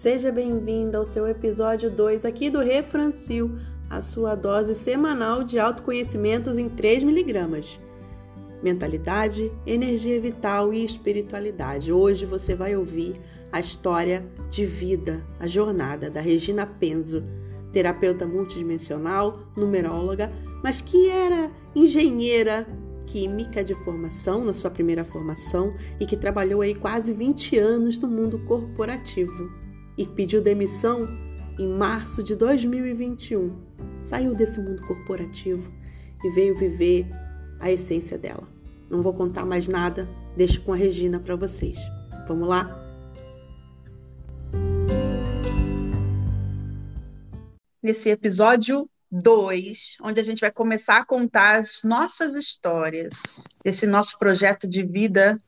Seja bem-vinda ao seu episódio 2 aqui do Refrancil, a sua dose semanal de autoconhecimentos em 3 miligramas. Mentalidade, energia vital e espiritualidade. Hoje você vai ouvir a história de vida, a jornada da Regina Penzo, terapeuta multidimensional, numeróloga, mas que era engenheira química de formação, na sua primeira formação, e que trabalhou aí quase 20 anos no mundo corporativo e pediu demissão em março de 2021. Saiu desse mundo corporativo e veio viver a essência dela. Não vou contar mais nada, deixo com a Regina para vocês. Vamos lá? Nesse episódio 2, onde a gente vai começar a contar as nossas histórias desse nosso projeto de vida,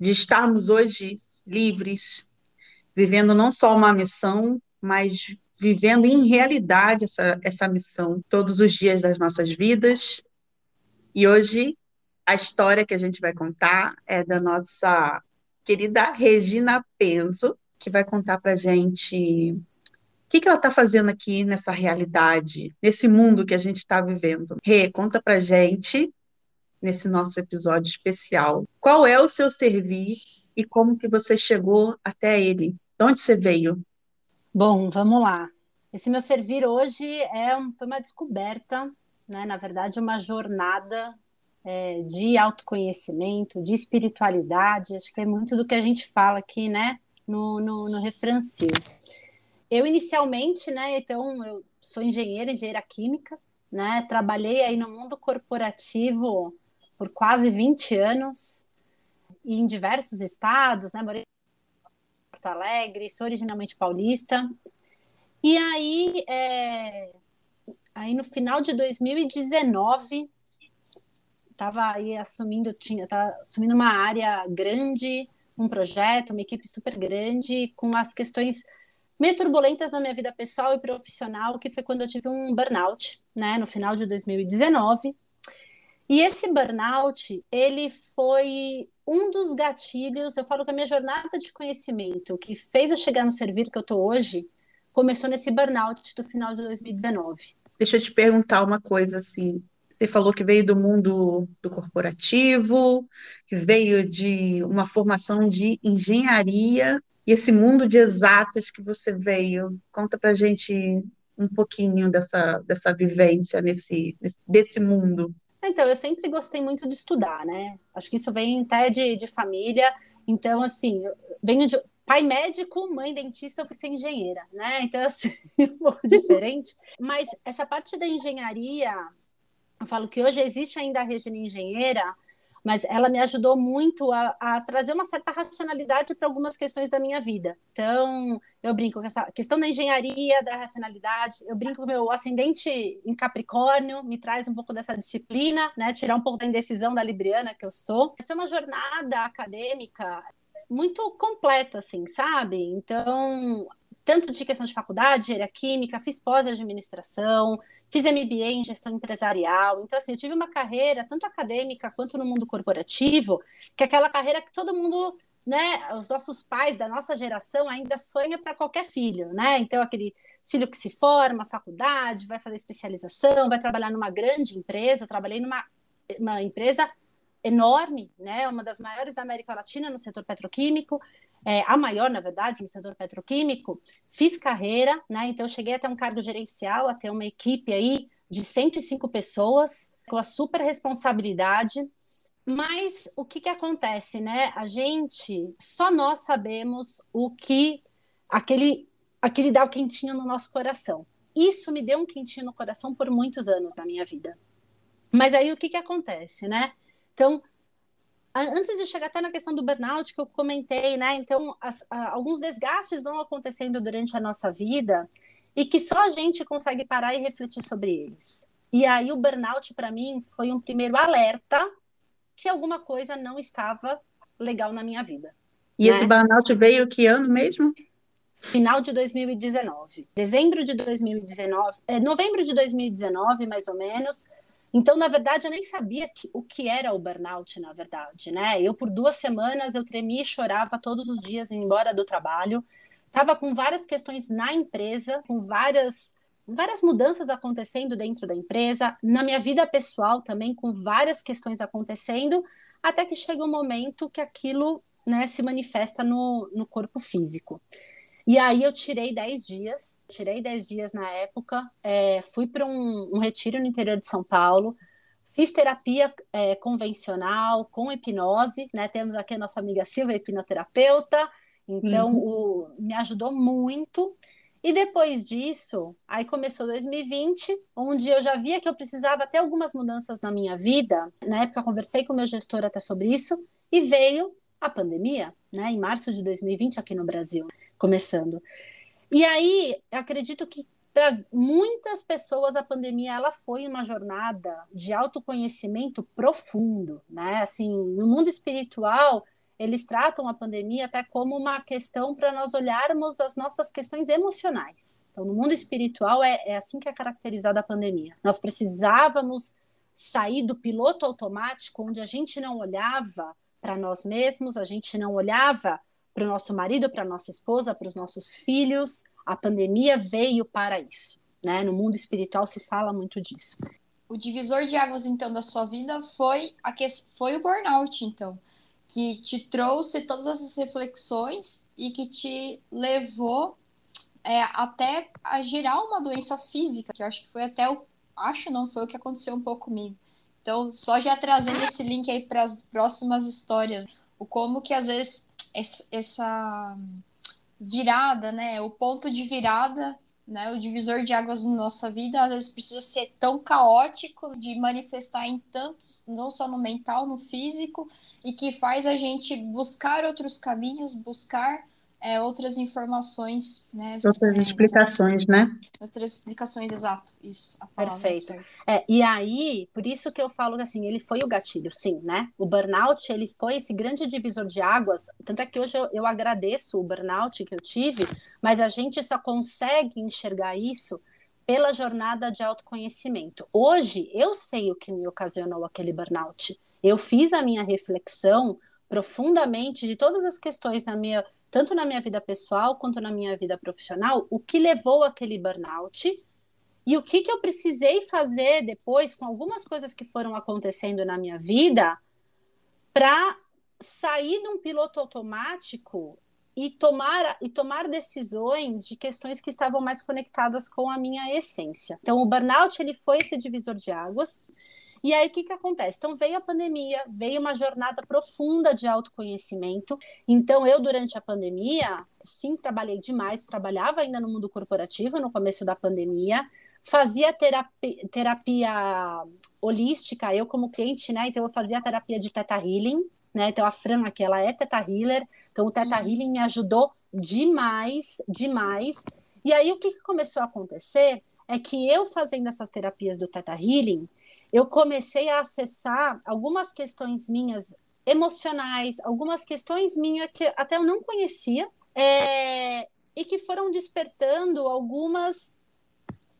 de estarmos hoje livres, vivendo não só uma missão, mas vivendo em realidade essa, essa missão todos os dias das nossas vidas. E hoje a história que a gente vai contar é da nossa querida Regina Penzo, que vai contar para gente que, que ela está fazendo aqui nessa realidade, nesse mundo que a gente está vivendo? Rê, conta pra gente, nesse nosso episódio especial, qual é o seu servir e como que você chegou até ele? De onde você veio? Bom, vamos lá. Esse meu servir hoje é foi uma descoberta, né? na verdade, uma jornada é, de autoconhecimento, de espiritualidade, acho que é muito do que a gente fala aqui, né, no, no, no. Eu inicialmente, né, então eu sou engenheira, engenheira química, né, trabalhei aí no mundo corporativo por quase 20 anos, em diversos estados, né, morei em Porto Alegre, sou originalmente paulista, e aí, é, aí no final de 2019, estava aí assumindo, tinha, tava assumindo uma área grande, um projeto, uma equipe super grande, com as questões meio turbulentas na minha vida pessoal e profissional, que foi quando eu tive um burnout, né, no final de 2019. E esse burnout, ele foi um dos gatilhos, eu falo que a minha jornada de conhecimento, que fez eu chegar no servir que eu tô hoje, começou nesse burnout do final de 2019. Deixa eu te perguntar uma coisa assim, você falou que veio do mundo do corporativo, que veio de uma formação de engenharia e esse mundo de exatas que você veio. Conta para gente um pouquinho dessa, dessa vivência nesse, nesse, desse mundo. Então, eu sempre gostei muito de estudar, né? Acho que isso vem até de, de família. Então, assim, venho de pai médico, mãe dentista, eu fui ser engenheira, né? Então, assim, um pouco diferente. Mas essa parte da engenharia, eu falo que hoje existe ainda a Regina Engenheira, mas ela me ajudou muito a, a trazer uma certa racionalidade para algumas questões da minha vida. Então, eu brinco com essa questão da engenharia, da racionalidade, eu brinco com meu ascendente em Capricórnio, me traz um pouco dessa disciplina, né? Tirar um pouco da indecisão da Libriana que eu sou. Essa é uma jornada acadêmica muito completa, assim, sabe? Então, tanto de questão de faculdade, engenharia química, fiz pós-administração, fiz MBA em gestão empresarial. Então, assim, eu tive uma carreira, tanto acadêmica quanto no mundo corporativo, que é aquela carreira que todo mundo, né, os nossos pais da nossa geração ainda sonha para qualquer filho, né? Então, aquele filho que se forma, faculdade, vai fazer especialização, vai trabalhar numa grande empresa. Eu trabalhei numa uma empresa enorme, né, uma das maiores da América Latina no setor petroquímico é, a maior, na verdade, setor petroquímico, fiz carreira, né? Então, cheguei até um cargo gerencial, até uma equipe aí de 105 pessoas, com a super responsabilidade. Mas o que, que acontece, né? A gente, só nós sabemos o que aquele, aquele dá o quentinho no nosso coração. Isso me deu um quentinho no coração por muitos anos na minha vida. Mas aí o que, que acontece, né? Então, antes de chegar até na questão do burnout que eu comentei, né? Então, as, a, alguns desgastes vão acontecendo durante a nossa vida e que só a gente consegue parar e refletir sobre eles. E aí o burnout para mim foi um primeiro alerta que alguma coisa não estava legal na minha vida. E né? esse burnout veio que ano mesmo? Final de 2019. Dezembro de 2019, é, novembro de 2019, mais ou menos, então, na verdade, eu nem sabia que, o que era o burnout, na verdade, né? Eu, por duas semanas, eu tremia e chorava todos os dias embora do trabalho. Estava com várias questões na empresa, com várias várias mudanças acontecendo dentro da empresa, na minha vida pessoal também, com várias questões acontecendo, até que chega um momento que aquilo né, se manifesta no, no corpo físico. E aí eu tirei 10 dias, tirei 10 dias na época, é, fui para um, um, retiro no interior de São Paulo, fiz terapia é, convencional com hipnose, né? Temos aqui a nossa amiga Silvia, hipnoterapeuta, então uhum. o, me ajudou muito. E depois disso, aí começou 2020, onde eu já via que eu precisava ter algumas mudanças na minha vida. Na época, conversei com o meu gestor até sobre isso, e veio a pandemia, né, em março de 2020 aqui no Brasil, começando. E aí, acredito que para muitas pessoas a pandemia ela foi uma jornada de autoconhecimento profundo, né? Assim, no mundo espiritual, eles tratam a pandemia até como uma questão para nós olharmos as nossas questões emocionais. Então, no mundo espiritual, é, é assim que é caracterizada a pandemia. Nós precisávamos sair do piloto automático, onde a gente não olhava para nós mesmos, a gente não olhava para o nosso marido, para nossa esposa, para os nossos filhos. A pandemia veio para isso. Né? No mundo espiritual se fala muito disso. O divisor de águas, então, da sua vida foi, a que... foi o burnout, então que te trouxe todas essas reflexões e que te levou é, até a gerar uma doença física, que eu acho que foi até o. Acho não, foi o que aconteceu um pouco comigo. Então, só já trazendo esse link aí para as próximas histórias, o como que às vezes essa virada, né, o ponto de virada, né, o divisor de águas na nossa vida, às vezes precisa ser tão caótico de manifestar em tantos, não só no mental, no físico, e que faz a gente buscar outros caminhos, buscar é, outras informações, né? Outras é, explicações, né? Outras explicações, exato, isso. Perfeito. É, e aí, por isso que eu falo que assim, ele foi o gatilho, sim, né? O burnout, ele foi esse grande divisor de águas, tanto é que hoje eu, eu agradeço o burnout que eu tive, mas a gente só consegue enxergar isso pela jornada de autoconhecimento. Hoje, eu sei o que me ocasionou aquele burnout eu fiz a minha reflexão profundamente de todas as questões na minha, tanto na minha vida pessoal quanto na minha vida profissional, o que levou aquele burnout e o que, que eu precisei fazer depois com algumas coisas que foram acontecendo na minha vida para sair de um piloto automático e tomar, e tomar decisões de questões que estavam mais conectadas com a minha essência. Então, o burnout ele foi esse divisor de águas. E aí, o que, que acontece? Então, veio a pandemia, veio uma jornada profunda de autoconhecimento. Então, eu, durante a pandemia, sim, trabalhei demais, trabalhava ainda no mundo corporativo no começo da pandemia, fazia terapia, terapia holística, eu como cliente, né? Então, eu fazia terapia de Teta Healing, né? Então, a Fran aqui, ela é Teta Healer, então o Teta uhum. Healing me ajudou demais, demais. E aí, o que, que começou a acontecer é que eu fazendo essas terapias do Teta Healing, eu comecei a acessar algumas questões minhas emocionais, algumas questões minhas que até eu não conhecia, é, e que foram despertando algumas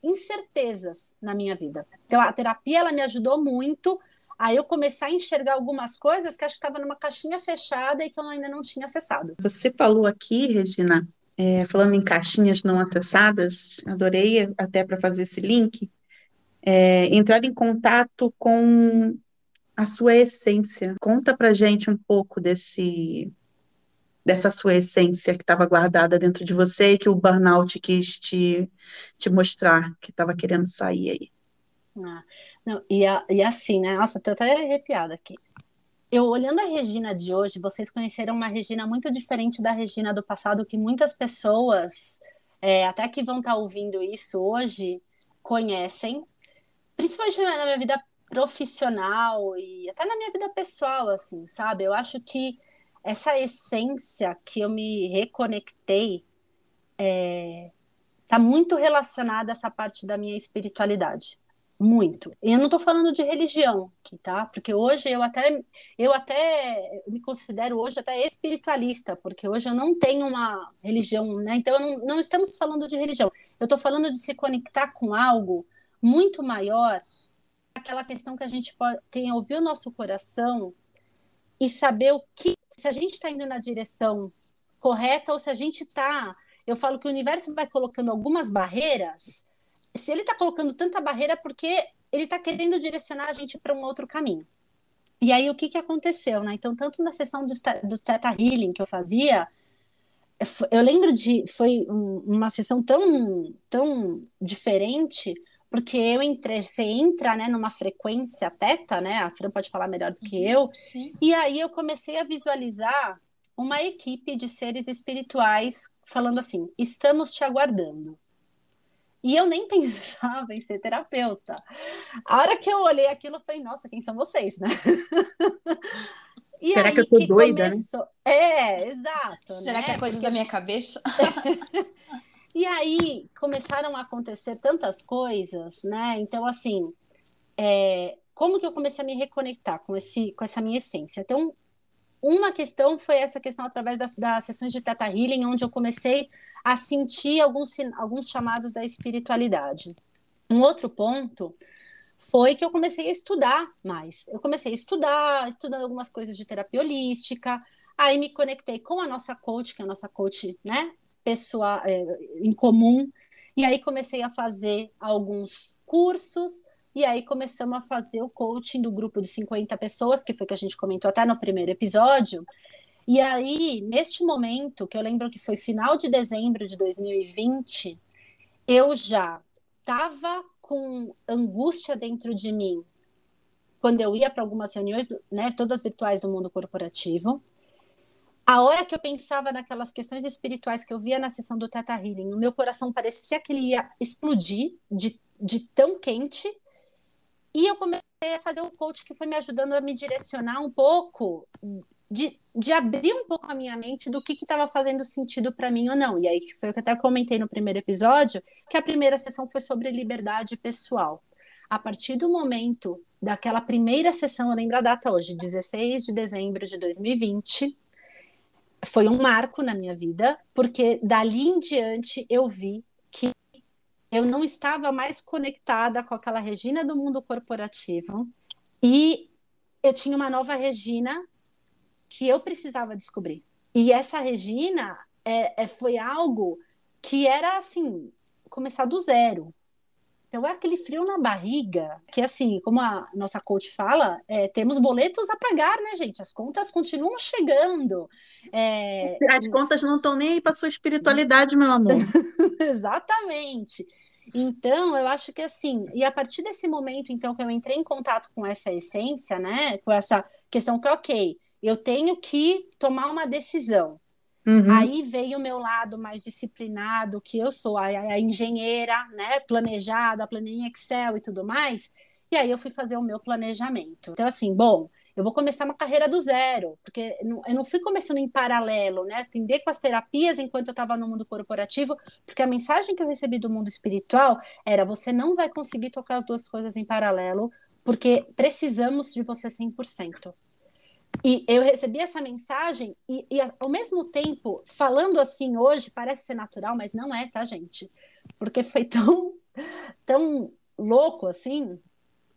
incertezas na minha vida. Então, a terapia ela me ajudou muito a eu começar a enxergar algumas coisas que acho que estava numa caixinha fechada e que eu ainda não tinha acessado. Você falou aqui, Regina, é, falando em caixinhas não acessadas, adorei até para fazer esse link, é, entrar em contato com a sua essência. Conta para gente um pouco desse dessa sua essência que estava guardada dentro de você e que o burnout quis te, te mostrar que estava querendo sair aí. Ah, não, e, a, e assim, né? Nossa, tô até arrepiada aqui. Eu olhando a Regina de hoje, vocês conheceram uma Regina muito diferente da Regina do passado, que muitas pessoas, é, até que vão estar tá ouvindo isso hoje, conhecem, principalmente na minha vida profissional e até na minha vida pessoal, assim, sabe? Eu acho que essa essência que eu me reconectei é, tá muito relacionada a essa parte da minha espiritualidade. Muito. E eu não estou falando de religião aqui, tá? Porque hoje eu até eu até me considero hoje até espiritualista, porque hoje eu não tenho uma religião, né? Então não, não estamos falando de religião. Eu estou falando de se conectar com algo muito maior aquela questão que a gente pode, tem ouvir o nosso coração e saber o que se a gente está indo na direção correta ou se a gente está eu falo que o universo vai colocando algumas barreiras. Se ele está colocando tanta barreira, porque ele está querendo direcionar a gente para um outro caminho. E aí, o que, que aconteceu, né? Então, tanto na sessão do, do Theta Healing que eu fazia, eu lembro de. Foi uma sessão tão, tão diferente, porque eu entrei, você entra né, numa frequência teta, né? A Fran pode falar melhor do que uhum, eu. Sim. E aí eu comecei a visualizar uma equipe de seres espirituais falando assim: estamos te aguardando. E eu nem pensava em ser terapeuta. A hora que eu olhei aquilo, eu falei, nossa, quem são vocês, né? E Será que eu tô que doida, né? começou... né? É, exato. Será né? que é coisa Porque... da minha cabeça? e aí começaram a acontecer tantas coisas, né? Então, assim, é... como que eu comecei a me reconectar com, esse, com essa minha essência? Então, uma questão foi essa questão através das, das sessões de Teta Healing, onde eu comecei a sentir alguns, alguns chamados da espiritualidade. Um outro ponto foi que eu comecei a estudar mais. Eu comecei a estudar, estudando algumas coisas de terapia holística, aí me conectei com a nossa coach, que é a nossa coach, né, pessoa é, em comum, e aí comecei a fazer alguns cursos, e aí começamos a fazer o coaching do grupo de 50 pessoas, que foi que a gente comentou até no primeiro episódio. E aí, neste momento, que eu lembro que foi final de dezembro de 2020, eu já estava com angústia dentro de mim quando eu ia para algumas reuniões, né, todas virtuais do mundo corporativo. A hora que eu pensava naquelas questões espirituais que eu via na sessão do Teta Healing, o meu coração parecia que ele ia explodir de, de tão quente. E eu comecei a fazer um coach que foi me ajudando a me direcionar um pouco de, de abrir um pouco a minha mente do que estava fazendo sentido para mim ou não. E aí foi o que eu até comentei no primeiro episódio, que a primeira sessão foi sobre liberdade pessoal. A partir do momento daquela primeira sessão, eu lembro a data hoje, 16 de dezembro de 2020, foi um marco na minha vida, porque dali em diante eu vi que eu não estava mais conectada com aquela Regina do mundo corporativo e eu tinha uma nova Regina que eu precisava descobrir. E essa Regina é, é, foi algo que era assim, começar do zero. Então é aquele frio na barriga, que assim, como a nossa coach fala, é, temos boletos a pagar, né, gente? As contas continuam chegando. É... As contas não estão nem aí para sua espiritualidade, meu amor. Exatamente. Então, eu acho que assim, e a partir desse momento, então, que eu entrei em contato com essa essência, né, com essa questão que, ok, eu tenho que tomar uma decisão. Uhum. Aí veio o meu lado mais disciplinado, que eu sou a, a engenheira, né, planejada, planejada em Excel e tudo mais. E aí eu fui fazer o meu planejamento. Então, assim, bom, eu vou começar uma carreira do zero, porque eu não fui começando em paralelo, né? Atender com as terapias enquanto eu estava no mundo corporativo, porque a mensagem que eu recebi do mundo espiritual era: você não vai conseguir tocar as duas coisas em paralelo, porque precisamos de você 100%. E eu recebi essa mensagem e, e, ao mesmo tempo, falando assim hoje, parece ser natural, mas não é, tá, gente? Porque foi tão, tão louco assim.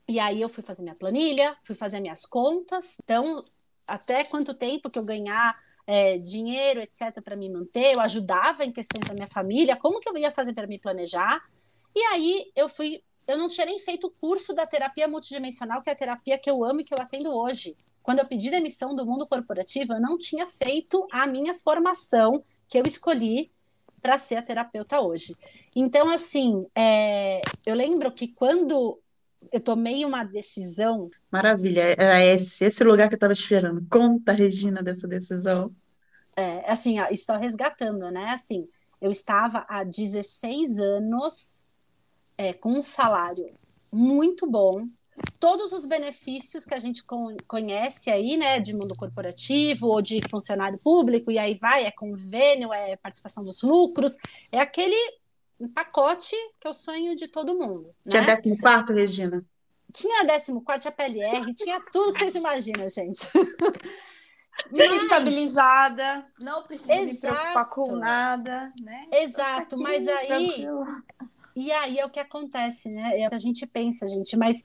E aí eu fui fazer minha planilha, fui fazer minhas contas. Então, até quanto tempo que eu ganhar é, dinheiro, etc., para me manter, eu ajudava em questões da minha família, como que eu ia fazer para me planejar. E aí eu fui. Eu não tinha nem feito o curso da terapia multidimensional, que é a terapia que eu amo e que eu atendo hoje quando eu pedi demissão do mundo corporativo, eu não tinha feito a minha formação que eu escolhi para ser a terapeuta hoje. Então, assim, é, eu lembro que quando eu tomei uma decisão. Maravilha, era esse, esse lugar que eu estava esperando. Conta, Regina, dessa decisão. É, assim, ó, só resgatando, né? Assim, eu estava há 16 anos é, com um salário muito bom, todos os benefícios que a gente conhece aí, né, de mundo corporativo ou de funcionário público, e aí vai, é convênio, é participação dos lucros, é aquele pacote que é o sonho de todo mundo. Tinha né? 14, Regina? Tinha 14, tinha PLR, tinha tudo que vocês imaginam, gente. Mas... Estabilizada, não precisa Exato. me preocupar com nada, né? Exato, aqui, mas aí. Tranquilo. E aí é o que acontece, né? É o que a gente pensa, gente. Mas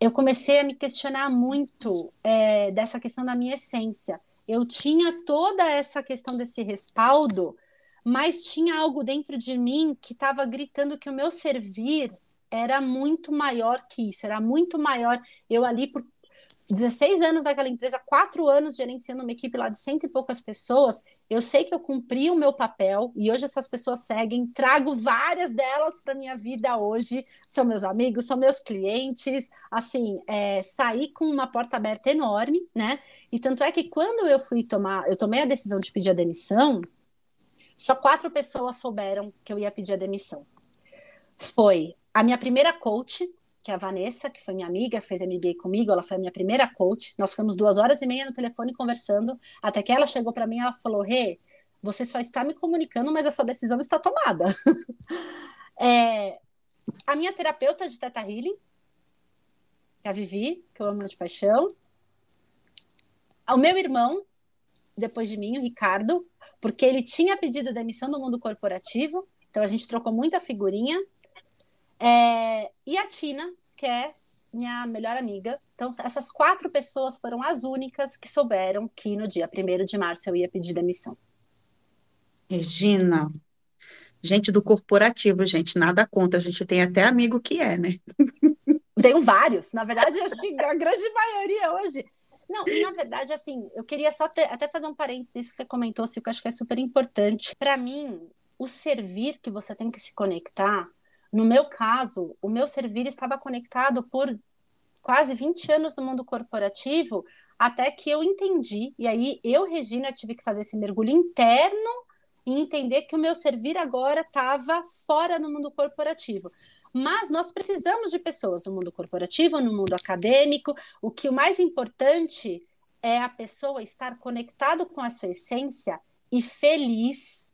eu comecei a me questionar muito é, dessa questão da minha essência. Eu tinha toda essa questão desse respaldo, mas tinha algo dentro de mim que estava gritando que o meu servir era muito maior que isso, era muito maior. Eu ali por 16 anos naquela empresa, quatro anos gerenciando uma equipe lá de cento e poucas pessoas, eu sei que eu cumpri o meu papel e hoje essas pessoas seguem, trago várias delas para minha vida hoje, são meus amigos, são meus clientes, assim, é, saí com uma porta aberta enorme, né? E tanto é que quando eu fui tomar, eu tomei a decisão de pedir a demissão, só quatro pessoas souberam que eu ia pedir a demissão. Foi a minha primeira coach, que é a Vanessa, que foi minha amiga, fez MBA comigo, ela foi a minha primeira coach. Nós ficamos duas horas e meia no telefone conversando, até que ela chegou para mim e ela falou: Rê, você só está me comunicando, mas a sua decisão está tomada. é, a minha terapeuta de Teta Healing, que é a Vivi, que eu amo de paixão. O meu irmão, depois de mim, o Ricardo, porque ele tinha pedido demissão do mundo corporativo, então a gente trocou muita figurinha. É, e a Tina, que é minha melhor amiga. Então, essas quatro pessoas foram as únicas que souberam que no dia 1 de março eu ia pedir demissão. Regina, gente do corporativo, gente, nada contra, a gente tem até amigo que é, né? Tenho vários, na verdade, acho que a grande maioria hoje. Não, e na verdade, assim, eu queria só ter, até fazer um parênteses nisso que você comentou, assim, que eu acho que é super importante. Para mim, o servir que você tem que se conectar no meu caso, o meu servir estava conectado por quase 20 anos no mundo corporativo, até que eu entendi, e aí eu, Regina, tive que fazer esse mergulho interno e entender que o meu servir agora estava fora no mundo corporativo. Mas nós precisamos de pessoas no mundo corporativo, no mundo acadêmico. O que o mais importante é a pessoa estar conectado com a sua essência e feliz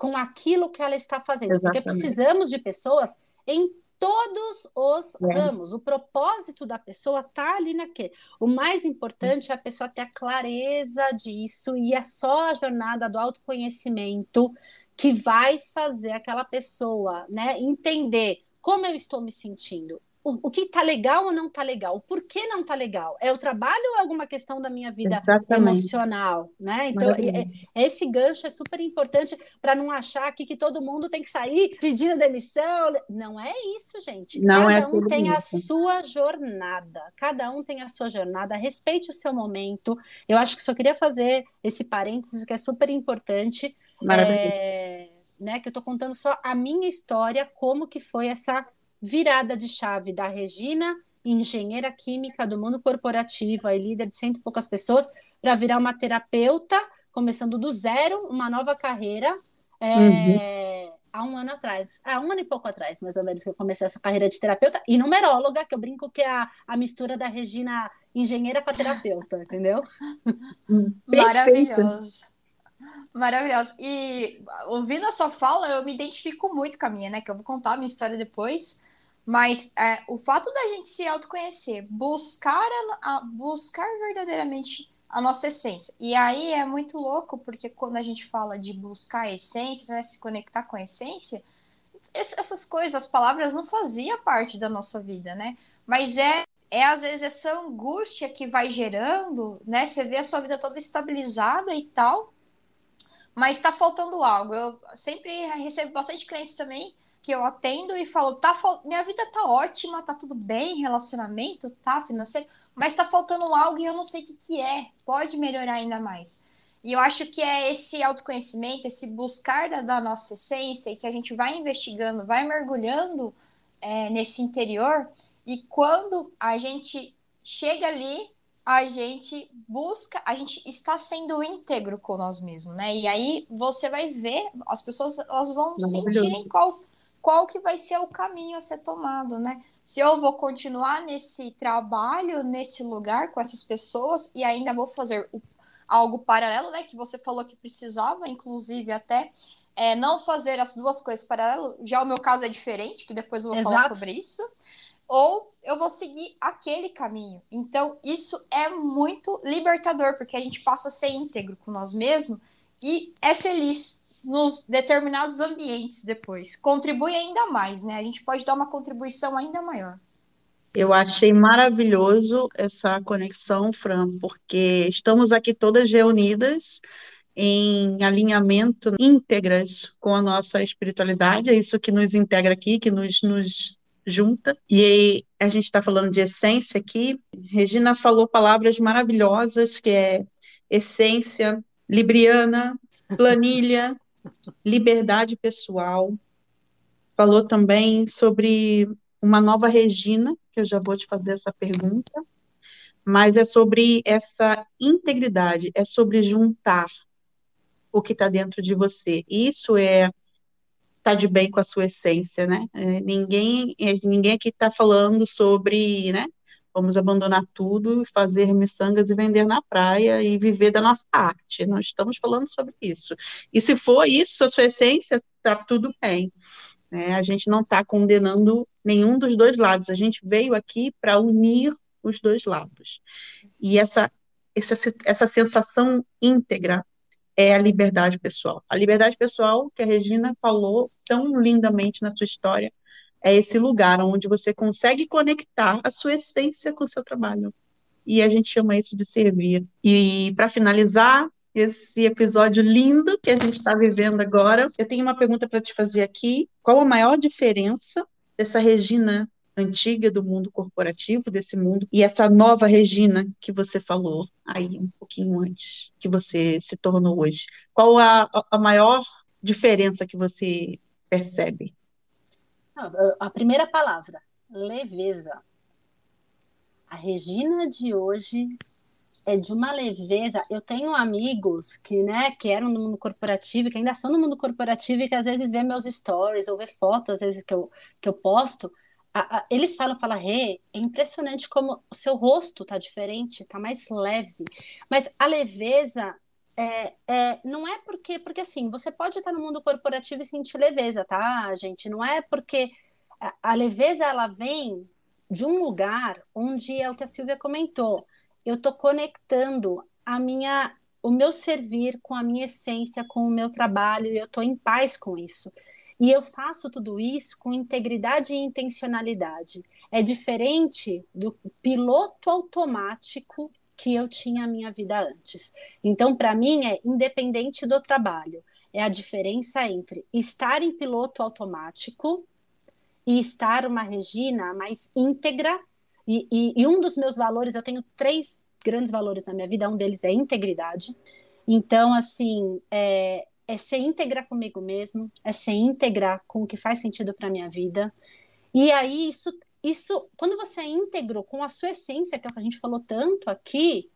com aquilo que ela está fazendo. Exatamente. Porque precisamos de pessoas em todos os é. ramos. O propósito da pessoa está ali naquele. O mais importante é a pessoa ter a clareza disso e é só a jornada do autoconhecimento que vai fazer aquela pessoa, né, entender como eu estou me sentindo o, o que está legal ou não está legal, o porquê não está legal. É o trabalho ou é alguma questão da minha vida Exatamente. emocional, né? Então, é, é, esse gancho é super importante para não achar aqui que todo mundo tem que sair pedindo demissão. Não é isso, gente. Não cada é um tem isso. a sua jornada. Cada um tem a sua jornada. Respeite o seu momento. Eu acho que só queria fazer esse parênteses que é super importante. Maravilha. É, né, que eu estou contando só a minha história, como que foi essa virada de chave da Regina, engenheira química do mundo corporativo, e líder de cento e poucas pessoas, para virar uma terapeuta, começando do zero, uma nova carreira, é, uhum. há um ano atrás, há um ano e pouco atrás, mais ou menos, que eu comecei essa carreira de terapeuta, e numeróloga, que eu brinco que é a, a mistura da Regina engenheira para terapeuta, entendeu? Maravilhoso. Maravilhosa. E ouvindo a sua fala, eu me identifico muito com a minha, né? Que eu vou contar a minha história depois. Mas é, o fato da gente se autoconhecer, buscar, a, a, buscar verdadeiramente a nossa essência. E aí é muito louco, porque quando a gente fala de buscar a essência, né, se conectar com a essência, essas coisas, as palavras não faziam parte da nossa vida, né? Mas é, é às vezes essa angústia que vai gerando, né? Você vê a sua vida toda estabilizada e tal, mas está faltando algo. Eu sempre recebo bastante clientes também que eu atendo e falo, tá, minha vida tá ótima, tá tudo bem, relacionamento, tá, financeiro, mas tá faltando algo e eu não sei o que, que é, pode melhorar ainda mais. E eu acho que é esse autoconhecimento, esse buscar da, da nossa essência, e que a gente vai investigando, vai mergulhando é, nesse interior, e quando a gente chega ali, a gente busca, a gente está sendo íntegro com nós mesmos, né? E aí você vai ver, as pessoas elas vão sentirem qual qual que vai ser o caminho a ser tomado, né? Se eu vou continuar nesse trabalho, nesse lugar com essas pessoas e ainda vou fazer o, algo paralelo, né? Que você falou que precisava, inclusive até é, não fazer as duas coisas paralelo. Já o meu caso é diferente, que depois eu vou Exato. falar sobre isso. Ou eu vou seguir aquele caminho. Então, isso é muito libertador, porque a gente passa a ser íntegro com nós mesmos e é feliz nos determinados ambientes depois. Contribui ainda mais, né? A gente pode dar uma contribuição ainda maior. Eu achei maravilhoso essa conexão, Fran, porque estamos aqui todas reunidas em alinhamento íntegras com a nossa espiritualidade, é isso que nos integra aqui, que nos, nos junta. E a gente está falando de essência aqui. Regina falou palavras maravilhosas, que é essência, libriana, planilha, liberdade pessoal. Falou também sobre uma nova Regina, que eu já vou te fazer essa pergunta, mas é sobre essa integridade, é sobre juntar o que está dentro de você. Isso é tá de bem com a sua essência, né? É, ninguém, é, ninguém aqui está falando sobre, né? Vamos abandonar tudo, fazer miçangas e vender na praia e viver da nossa arte. Nós estamos falando sobre isso. E se for isso, a sua essência, tá tudo bem. Né? A gente não está condenando nenhum dos dois lados. A gente veio aqui para unir os dois lados. E essa, essa, essa sensação íntegra é a liberdade pessoal. A liberdade pessoal que a Regina falou tão lindamente na sua história é esse lugar onde você consegue conectar a sua essência com o seu trabalho. E a gente chama isso de servir. E para finalizar esse episódio lindo que a gente está vivendo agora, eu tenho uma pergunta para te fazer aqui. Qual a maior diferença dessa Regina antiga do mundo corporativo, desse mundo, e essa nova Regina que você falou aí um pouquinho antes, que você se tornou hoje? Qual a, a maior diferença que você percebe? A primeira palavra, leveza. A Regina de hoje é de uma leveza. Eu tenho amigos que, né, que eram no mundo corporativo, que ainda são no mundo corporativo e que às vezes vê meus stories ou vê fotos, às vezes que eu, que eu posto, a, a, eles falam, fala, Rê, é impressionante como o seu rosto tá diferente, tá mais leve. Mas a leveza é, é, não é porque, porque assim, você pode estar no mundo corporativo e sentir leveza, tá, gente? Não é porque a, a leveza ela vem de um lugar onde é o que a Silvia comentou. Eu estou conectando a minha, o meu servir com a minha essência, com o meu trabalho, e eu estou em paz com isso. E eu faço tudo isso com integridade e intencionalidade. É diferente do piloto automático que eu tinha a minha vida antes. Então, para mim, é independente do trabalho. É a diferença entre estar em piloto automático e estar uma Regina mais íntegra. E, e, e um dos meus valores, eu tenho três grandes valores na minha vida, um deles é integridade. Então, assim, é, é ser íntegra comigo mesmo, é ser íntegra com o que faz sentido para minha vida. E aí isso isso quando você é íntegro com a sua essência, que é o que a gente falou tanto aqui,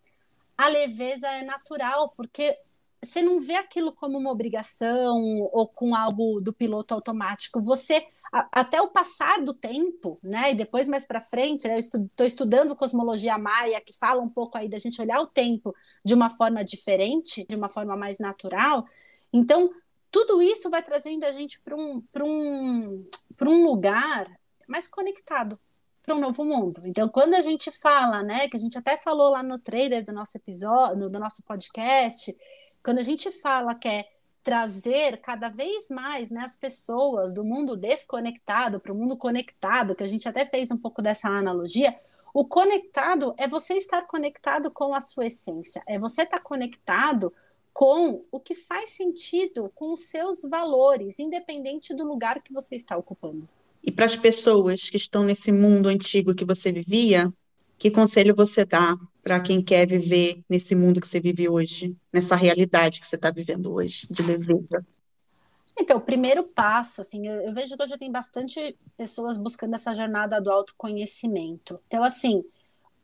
a leveza é natural, porque você não vê aquilo como uma obrigação ou com algo do piloto automático. Você até o passar do tempo, né? E depois mais para frente, né, eu estou estu estudando cosmologia maia, que fala um pouco aí da gente olhar o tempo de uma forma diferente, de uma forma mais natural. Então, tudo isso vai trazendo a gente para um, um, um lugar mais conectado para um novo mundo. Então, quando a gente fala, né, que a gente até falou lá no trailer do nosso episódio, do nosso podcast, quando a gente fala que é trazer cada vez mais né, as pessoas do mundo desconectado para o mundo conectado, que a gente até fez um pouco dessa analogia, o conectado é você estar conectado com a sua essência, é você estar conectado com o que faz sentido com os seus valores, independente do lugar que você está ocupando. E para as pessoas que estão nesse mundo antigo que você vivia, que conselho você dá para quem quer viver nesse mundo que você vive hoje, nessa realidade que você está vivendo hoje, de leveza? Então, o primeiro passo, assim, eu, eu, vejo que hoje tem bastante pessoas buscando essa jornada do autoconhecimento. Então, assim,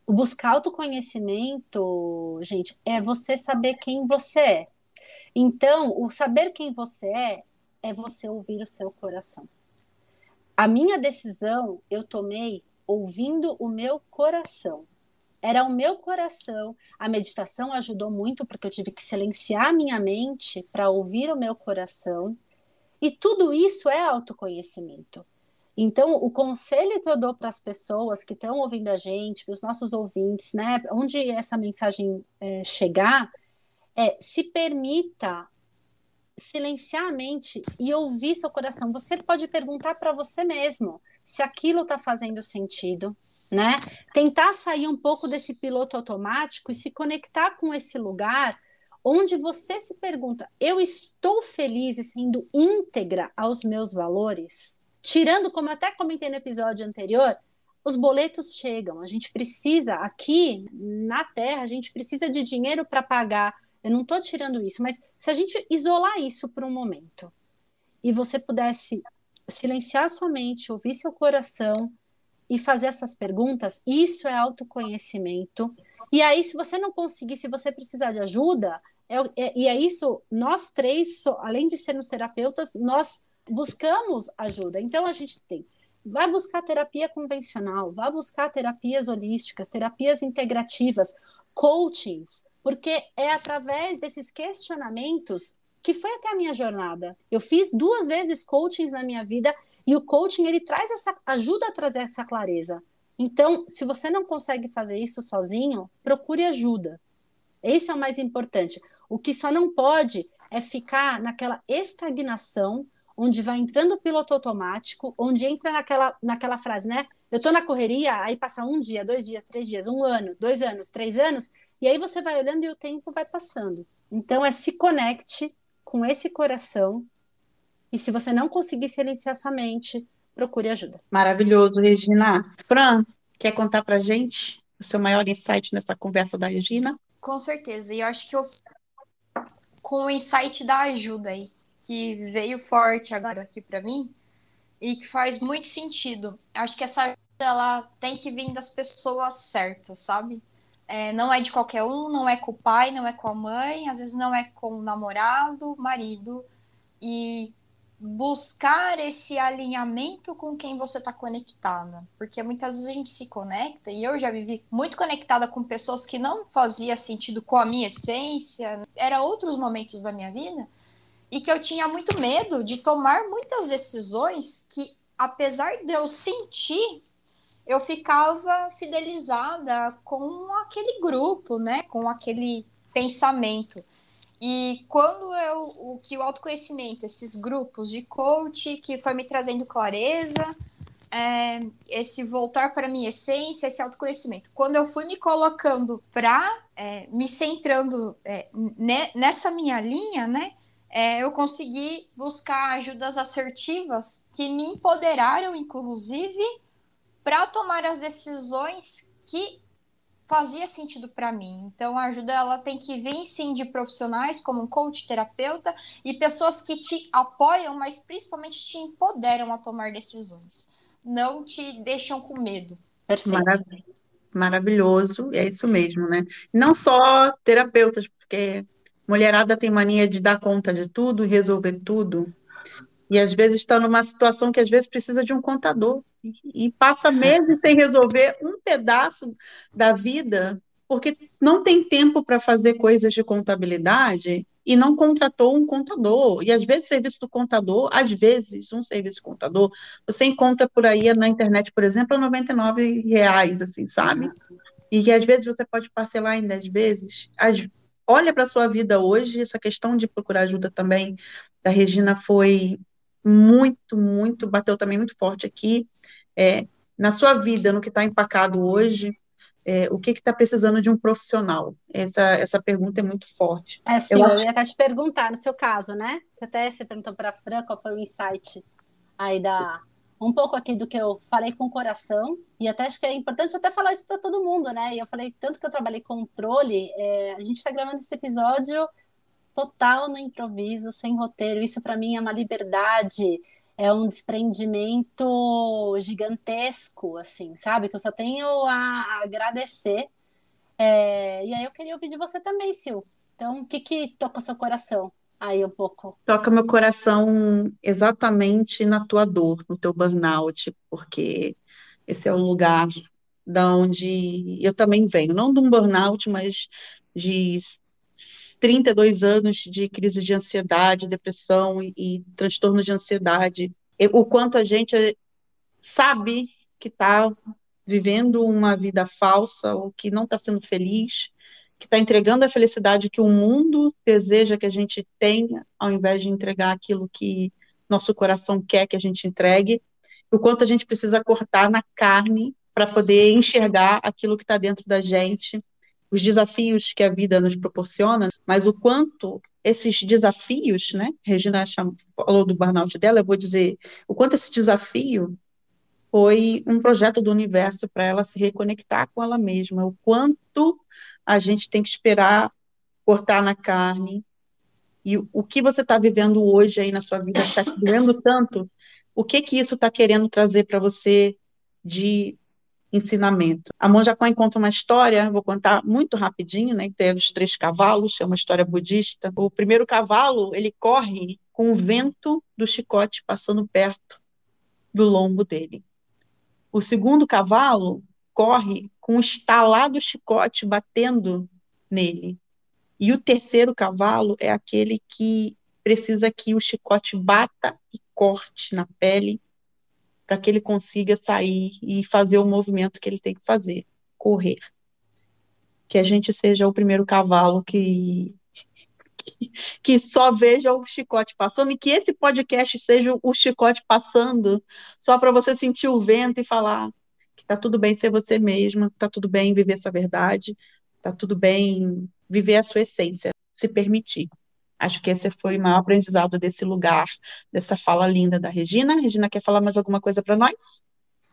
buscar autoconhecimento, gente, é você saber quem você é. Então, o saber quem você é é você ouvir o seu coração. A minha decisão eu tomei ouvindo o meu coração. Era o meu coração. A meditação ajudou muito porque eu tive que silenciar a minha mente para ouvir o meu coração. E tudo isso é autoconhecimento. Então, o conselho que eu dou para as pessoas que estão ouvindo a gente, para os nossos ouvintes, né, onde essa mensagem é, chegar, é se permita silenciar a mente e ouvir seu coração. Você pode perguntar para você mesmo se aquilo está fazendo sentido, né? Tentar sair um pouco desse piloto automático e se conectar com esse lugar onde você se pergunta: eu estou feliz e sendo íntegra aos meus valores? Tirando, como até comentei no episódio anterior, os boletos chegam. A gente precisa, aqui na Terra, a gente precisa de dinheiro para pagar. Eu não estou tirando isso, mas se a gente isolar isso por um momento e você pudesse silenciar sua mente, ouvir seu coração e fazer essas perguntas, isso é autoconhecimento. E aí, se você não conseguir, se você precisar de ajuda, é, é, e é isso, nós três, além de sermos terapeutas, nós buscamos ajuda. Então, a gente tem Vai buscar terapia convencional, vai buscar terapias holísticas, terapias integrativas, coachings, porque é através desses questionamentos que foi até a minha jornada. Eu fiz duas vezes coachings na minha vida e o coaching ele traz essa ajuda a trazer essa clareza. Então, se você não consegue fazer isso sozinho, procure ajuda. Esse é o mais importante. O que só não pode é ficar naquela estagnação onde vai entrando o piloto automático, onde entra naquela, naquela frase, né? Eu estou na correria, aí passa um dia, dois dias, três dias, um ano, dois anos, três anos, e aí você vai olhando e o tempo vai passando. Então é se conecte com esse coração, e se você não conseguir silenciar sua mente, procure ajuda. Maravilhoso, Regina. Fran, quer contar pra gente o seu maior insight nessa conversa da Regina? Com certeza, e eu acho que eu com o insight da ajuda aí que veio forte agora aqui para mim e que faz muito sentido. Acho que essa ela tem que vir das pessoas certas, sabe? É, não é de qualquer um, não é com o pai, não é com a mãe, às vezes não é com o namorado, marido. E buscar esse alinhamento com quem você está conectada. Porque muitas vezes a gente se conecta, e eu já vivi muito conectada com pessoas que não fazia sentido com a minha essência, era outros momentos da minha vida, e que eu tinha muito medo de tomar muitas decisões que, apesar de eu sentir, eu ficava fidelizada com aquele grupo, né? Com aquele pensamento. E quando eu o que o autoconhecimento, esses grupos de coach que foi me trazendo clareza, é, esse voltar para minha essência, esse autoconhecimento. Quando eu fui me colocando para é, me centrando é, nessa minha linha, né? é, eu consegui buscar ajudas assertivas que me empoderaram, inclusive, para tomar as decisões que fazia sentido para mim. Então, a ajuda ela tem que vir sim de profissionais como um coach, terapeuta e pessoas que te apoiam, mas principalmente te empoderam a tomar decisões. Não te deixam com medo. Perfeito. Maravilhoso, é isso mesmo, né? Não só terapeutas, porque Mulherada tem mania de dar conta de tudo e resolver tudo. E às vezes está numa situação que às vezes precisa de um contador. E, passa meses sem resolver um pedaço da vida, porque não tem tempo para fazer coisas de contabilidade e não contratou um contador. E às vezes o serviço do contador, às vezes um serviço contador, você encontra por aí na internet, por exemplo, a 99 reais, assim, sabe? E que às vezes você pode parcelar em 10 vezes. Às, olha para a sua vida hoje, essa questão de procurar ajuda também da Regina foi muito, muito, bateu também muito forte aqui. É, na sua vida, no que está empacado hoje, é, o que está precisando de um profissional? Essa, essa pergunta é muito forte. É, sim, eu, eu ia até te perguntar, no seu caso, né? Até você perguntou para a Fran qual foi o insight aí da, um pouco aqui do que eu falei com o coração, e até acho que é importante até falar isso para todo mundo, né? E eu falei tanto que eu trabalhei controle, é, a gente está gravando esse episódio total no improviso, sem roteiro. Isso para mim é uma liberdade, é um desprendimento gigantesco, assim, sabe? Que eu só tenho a agradecer. É, e aí eu queria ouvir de você também, Sil. Então, o que que toca seu coração? aí um pouco. Toca meu coração exatamente na tua dor, no teu burnout, porque esse é o lugar da onde eu também venho, não de um burnout, mas de 32 anos de crise de ansiedade, depressão e, e transtorno de ansiedade. o quanto a gente sabe que está vivendo uma vida falsa ou que não está sendo feliz, que está entregando a felicidade que o mundo deseja que a gente tenha, ao invés de entregar aquilo que nosso coração quer que a gente entregue, o quanto a gente precisa cortar na carne para poder enxergar aquilo que está dentro da gente os desafios que a vida nos proporciona, mas o quanto esses desafios, né? Regina falou do burnout dela, eu vou dizer o quanto esse desafio foi um projeto do universo para ela se reconectar com ela mesma, o quanto a gente tem que esperar cortar na carne, e o que você está vivendo hoje aí na sua vida está te doendo tanto, o que que isso está querendo trazer para você de ensinamento? A Monja Coen conta uma história, vou contar muito rapidinho, né, tem os três cavalos, é uma história budista. O primeiro cavalo, ele corre com o vento do chicote passando perto do lombo dele. O segundo cavalo corre com o estalado chicote batendo nele. E o terceiro cavalo é aquele que precisa que o chicote bata e corte na pele para que ele consiga sair e fazer o movimento que ele tem que fazer, correr. Que a gente seja o primeiro cavalo que que, só veja o chicote passando e que esse podcast seja o chicote passando, só para você sentir o vento e falar que tá tudo bem ser você mesma, tá tudo bem viver sua verdade, tá tudo bem viver a sua essência, se permitir. Acho que esse foi o maior aprendizado desse lugar, dessa fala linda da Regina. Regina, quer falar mais alguma coisa para nós?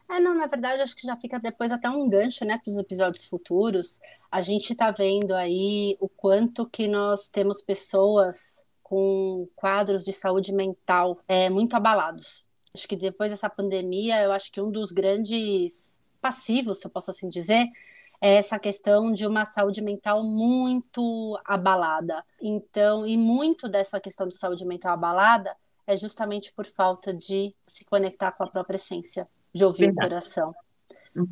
É, não, na verdade, acho que já fica depois até um gancho, né, para os episódios futuros. A gente está vendo aí o quanto que nós temos pessoas com quadros de saúde mental é, muito abalados. Acho que depois dessa pandemia, eu acho que um dos grandes passivos, se eu posso assim dizer, é essa questão de uma saúde mental muito abalada. Então, e muito dessa questão de saúde mental abalada é justamente por falta de se conectar com a própria essência de ouvir verdade. o coração.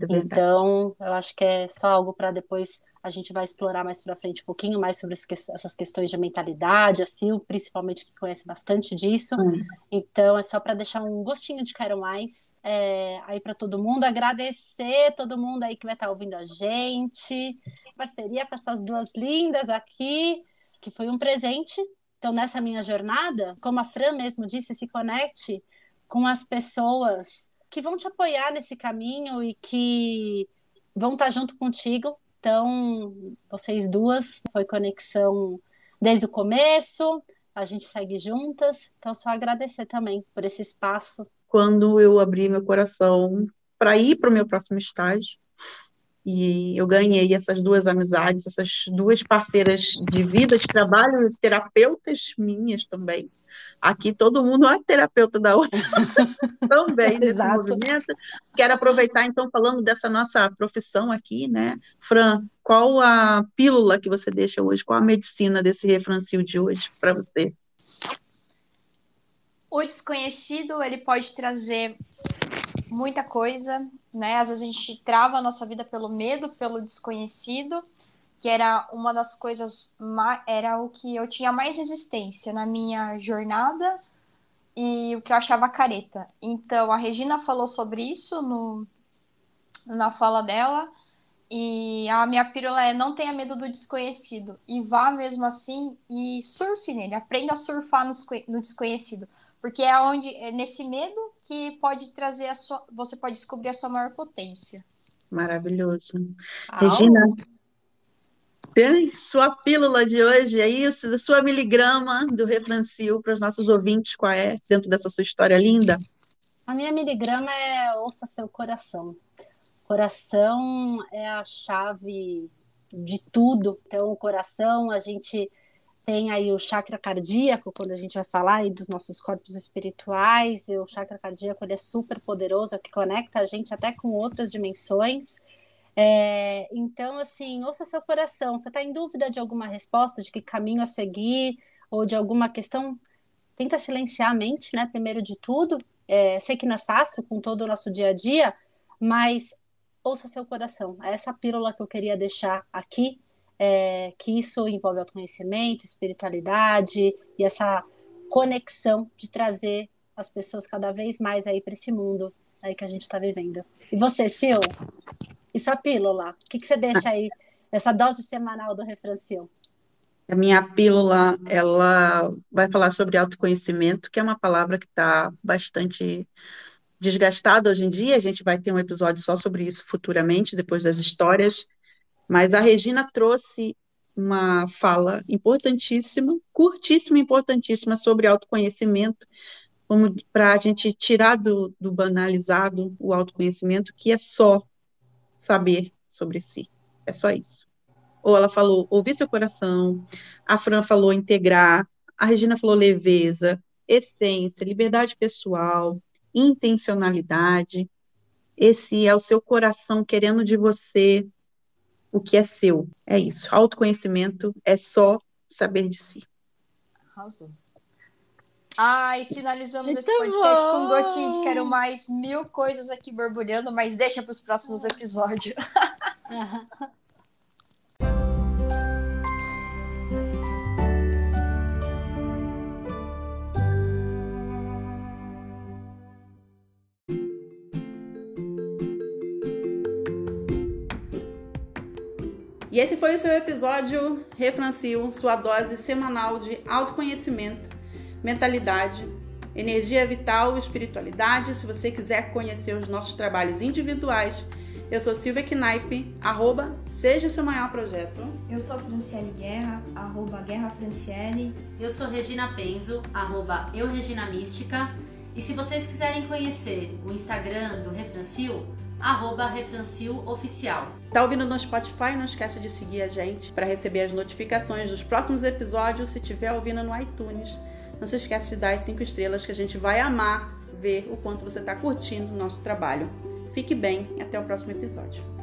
Então, eu acho que é só algo para depois a gente vai explorar mais para frente um pouquinho mais sobre essas questões de mentalidade, assim, principalmente que conhece bastante disso. Hum. Então, é só para deixar um gostinho de quero mais é, aí para todo mundo, agradecer todo mundo aí que vai estar tá ouvindo a gente, parceria com essas duas lindas aqui, que foi um presente. Então, nessa minha jornada, como a Fran mesmo disse, se conecte com as pessoas que vão te apoiar nesse caminho e que vão estar junto contigo. Então, vocês duas, foi conexão desde o começo, a gente segue juntas. Então, só agradecer também por esse espaço. Quando eu abri meu coração para ir para o meu próximo estágio, e eu ganhei essas duas amizades, essas duas parceiras de vida, de trabalho, terapeutas minhas também. Aqui todo mundo é terapeuta da outra também nesse Exato. movimento. Quero aproveitar, então, falando dessa nossa profissão aqui, né? Fran, qual a pílula que você deixa hoje? Qual a medicina desse refrancio de hoje para você? O desconhecido, ele pode trazer muita coisa, né? Às vezes a gente trava a nossa vida pelo medo, pelo desconhecido, que era uma das coisas, era o que eu tinha mais resistência na minha jornada e o que eu achava careta. Então, a Regina falou sobre isso no, na fala dela, e a minha pílula é não tenha medo do desconhecido, e vá mesmo assim e surfe nele, aprenda a surfar no, no desconhecido. Porque é onde é nesse medo que pode trazer a sua. Você pode descobrir a sua maior potência. Maravilhoso. Regina, tem sua pílula de hoje, é isso? Sua miligrama do Refrancil para os nossos ouvintes, qual é, dentro dessa sua história linda? A minha miligrama é ouça seu coração. Coração é a chave de tudo. Então, o coração, a gente tem aí o chakra cardíaco, quando a gente vai falar aí dos nossos corpos espirituais, e o chakra cardíaco ele é super poderoso, é que conecta a gente até com outras dimensões. É, então, assim, ouça seu coração. Você está em dúvida de alguma resposta, de que caminho a seguir, ou de alguma questão? Tenta silenciar a mente, né? Primeiro de tudo. É, sei que não é fácil com todo o nosso dia a dia, mas ouça seu coração. É essa pílula que eu queria deixar aqui é, que isso envolve autoconhecimento, espiritualidade e essa conexão de trazer as pessoas cada vez mais aí para esse mundo aí que a gente está vivendo. E você, Sil? E sua pílula? O que, que você deixa aí nessa dose semanal do Refrancil? A minha pílula, ela vai falar sobre autoconhecimento, que é uma palavra que está bastante desgastada hoje em dia. A gente vai ter um episódio só sobre isso futuramente, depois das histórias Mas a Regina trouxe uma fala importantíssima, curtíssima, importantíssima sobre autoconhecimento, para a gente tirar do, do banalizado o autoconhecimento, que é só saber sobre si. É só isso. Ou ela falou ouvir seu coração, a Fran falou integrar, a Regina falou leveza, essência, liberdade pessoal, intencionalidade. Esse é o seu coração querendo de você o que é seu. É isso. Autoconhecimento é só saber de si. Arrasou. Ai, finalizamos Muito esse podcast bom. com gostinho de quero mais mil coisas aqui borbulhando, mas deixa para os próximos episódios. E esse foi o seu episódio Refrancio, sua dose semanal de autoconhecimento, mentalidade, energia vital, espiritualidade. Se você quiser conhecer os nossos trabalhos individuais, eu sou Silvia Knipe, arroba Seja o seu maior projeto. Eu sou Franciele Guerra, arroba Guerra Franciele. Eu sou Regina Penzo, arroba Eu Regina Mística. E se vocês quiserem conhecer o Instagram do Refrancio, arroba Refrancil Oficial. Tá ouvindo no Spotify? Não esquece de seguir a gente para receber as notificações dos próximos episódios. Se tiver ouvindo no iTunes, não se esquece de dar as cinco estrelas que a gente vai amar ver o quanto você está curtindo o nosso trabalho. Fique bem e até o próximo episódio.